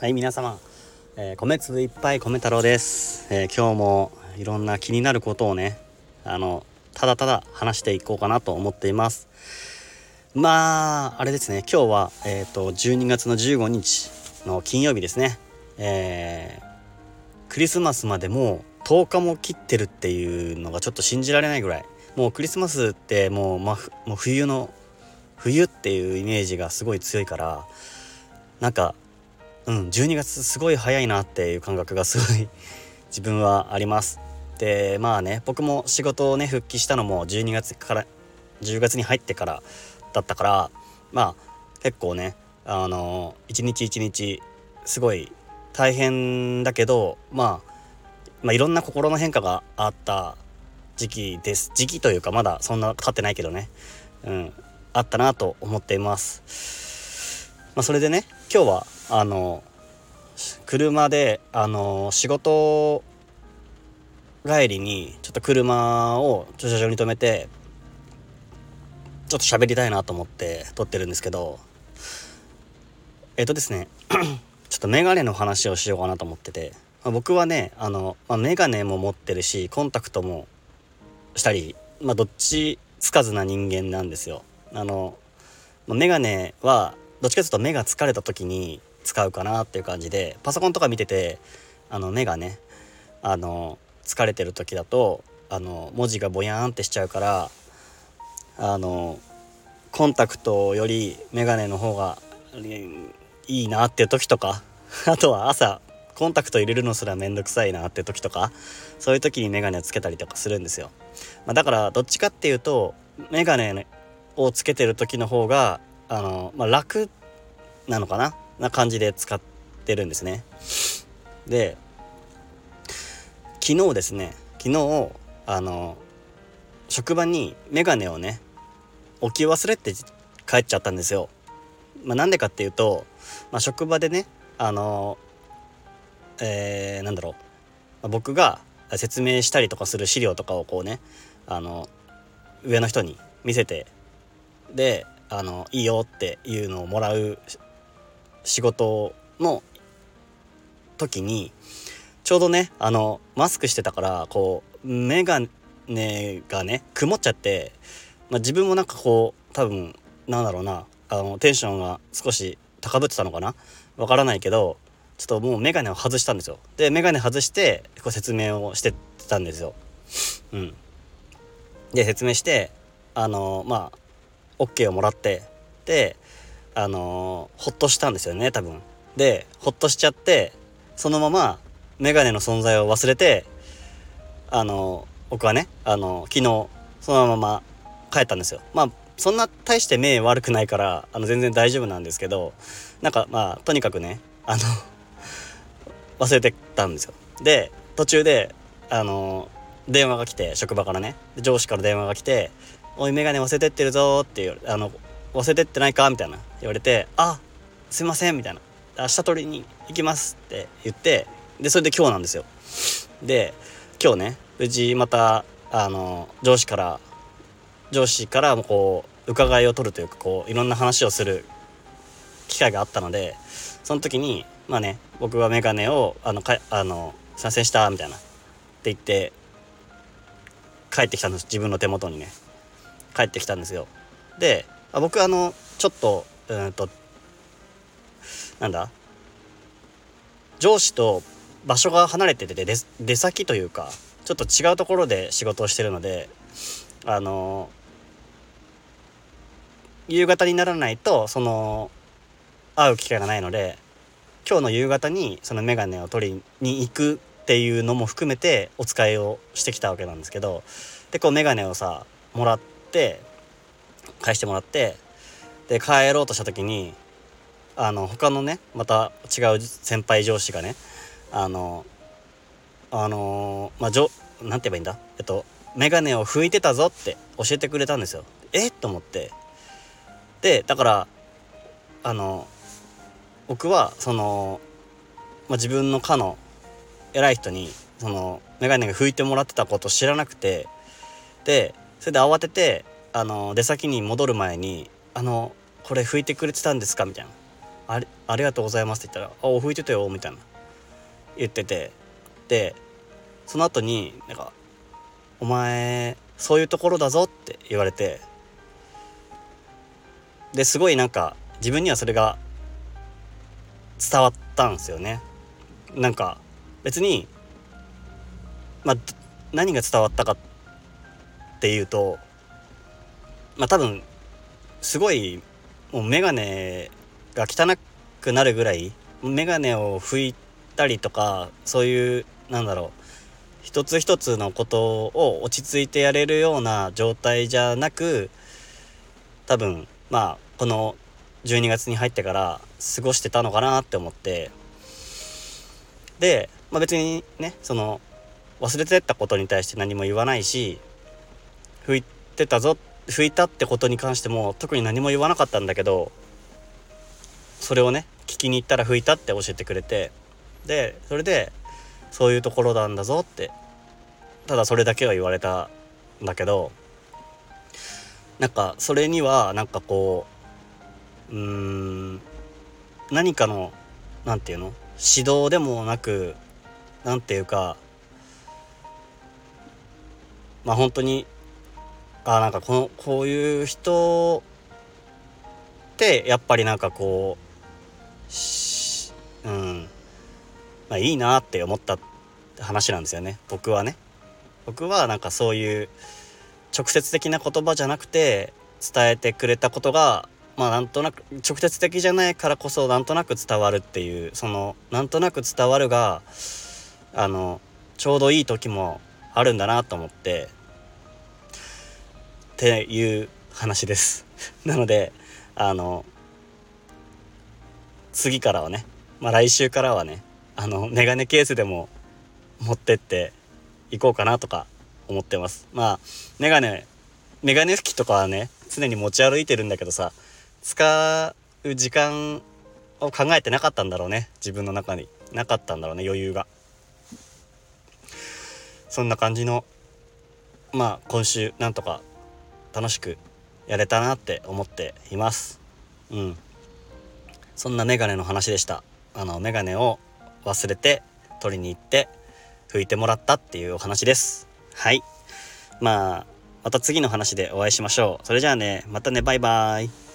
はい皆様、えー、米粒いっぱい米太郎です、えー、今日もいろんな気になることをねあのただただ話していこうかなと思っています。まああれですね。今日はえっ、ー、と12月の15日の金曜日ですね。えー、クリスマスまでもう10日も切ってるっていうのがちょっと信じられないぐらい。もうクリスマスってもう,、ま、もう冬の冬っていうイメージがすごい強いからなんかうん12月すごい早いなっていう感覚がすごい 自分はあります。でまあね僕も仕事をね復帰したのも12月から10月に入ってからだったからまあ結構ねあの一日一日すごい大変だけど、まあ、まあいろんな心の変化があった時期です時期というかまだそんな経ってないけどね、うん、あったなと思っています。まあ、それでね今日はあの車であの仕事帰りにちょっと車を駐車場に止めてちょっと喋りたいなと思って撮ってるんですけどえっ、とですね ちょっとメガネの話をしようかなと思ってて、まあ、僕はねあの、まあ、メガネも持ってるしコンタクトもしたりまあどっちつかずな人間なんですよ。あのまメガネはどっちかというと目が疲れた時に使うかなっていう感じでパソコンとか見ててあの目がねあの疲れてる時だとあの文字がぼやーんってしちゃうからあのコンタクトよりメガネの方がいいなっていう時とかあとは朝コンタクト入れるのすらめんどくさいなって時とかそういう時にメガネをつけたりとかするんですよ、まあ、だからどっちかっていうとメガネをつけてる時の方があの、まあ、楽なのかな。な感じで使ってるんですねで昨日ですね昨日あの職場にメガネをね置き忘れて帰っちゃったんですよ。まあ、なんでかっていうと、まあ、職場でねあのえー、なんだろう、まあ、僕が説明したりとかする資料とかをこうねあの上の人に見せてであのいいよっていうのをもらう仕事の時にちょうどねあのマスクしてたからこう眼鏡がね曇っちゃって、まあ、自分もなんかこう多分なんだろうなあのテンションが少し高ぶってたのかなわからないけどちょっともう眼鏡を外したんですよ。で眼鏡外してこう説明をしてたんですよ。うん。で説明してあのまあ OK をもらってであのほっとしたんですよね多分。でほっとしちゃってそのまま眼鏡の存在を忘れてあの僕はねあの昨日そのまま帰ったんですよ。まあそんな大して目悪くないからあの全然大丈夫なんですけどなんかまあとにかくねあの 忘れてたんですよ。で途中であの電話が来て職場からね。上司から電話が来て「おい眼鏡忘れてってるぞ」っていうあの忘れてってないかみたいな言われて「あすいません」みたいな「明日取りに行きます」って言ってでそれで今日なんですよ。で今日ね無事またあの上司から上司からもこう伺いを取るというかこういろんな話をする機会があったのでその時にまあね僕は眼鏡をあのかあの「すいませんした」みたいなって言って帰ってきたんです。自分の手元にね。帰ってきたんですよ。であ僕あのちょっとうんとなんだ？上司と場所が離れてて出先というかちょっと違うところで仕事をしてるのであの夕方にならないとその会う機会がないので今日の夕方にその眼鏡を取りに行くっていうのも含めてお使いをしてきたわけなんですけどでこう眼鏡をさもらって返してもらってで帰ろうとした時にあの他のねまた違う先輩上司がねあのあのまあじょなんて言えばいいんだ？えっと眼鏡を拭いてたぞって教えてくれたんですよ。え？っと思って。でだからあの僕はその、まあ、自分の課の偉い人にその眼鏡が拭いてもらってたことを知らなくてでそれで慌ててあの出先に戻る前に「あのこれ拭いてくれてたんですか?」みたいな「ありありがとうございます」って言ったら「あお拭いてたよ」みたいな言っててでその後になんか「お前そういうところだぞ」って言われてですごいなんか自分にはそれが伝わったんですよね。なんか別にまあ何が伝わったかっていうとまあ多分すごいもう眼鏡が汚くなるぐらい眼鏡を拭いたりとかそういうなんだろう一つ一つのことを落ち着いてやれるような状態じゃなく多分まあこの12月に入ってから過ごしてたのかなって思って。で、まあ、別にねその忘れてったことに対して何も言わないし拭いてたぞって拭いたってことに関しても特に何も言わなかったんだけどそれをね聞きに行ったら拭いたって教えてくれてでそれでそういうところなんだぞってただそれだけは言われたんだけどなんかそれにはなんかこううーん何かの何て言うの指導でもなく何て言うかまあ本当にあなんかこのこういう人ってやっぱりなんかこううん。まあいいなって思った話なんですよね。僕はね。僕はなんかそういう直接的な言葉じゃなくて伝えてくれたことがまあなんとなく直接的じゃないからこそなんとなく伝わるっていうそのなんとなく伝わるがあのちょうどいい時もあるんだなと思って。っていう話です。なのであの次からはねまあ来週からはねあのメガネケースでも持ってっていこうかなとか思ってます。まあメガネメガネ拭きとかはね常に持ち歩いてるんだけどさ使う時間を考えてなかったんだろうね自分の中に。なかったんだろうね余裕が。そんな感じのまあ今週なんとか楽しくやれたなって思っています。うん。そんなメガネの話でした。あのメガネを忘れて取りに行って拭いてもらったっていうお話です。はい。まあまた次の話でお会いしましょう。それじゃあね。またね。バイバーイ。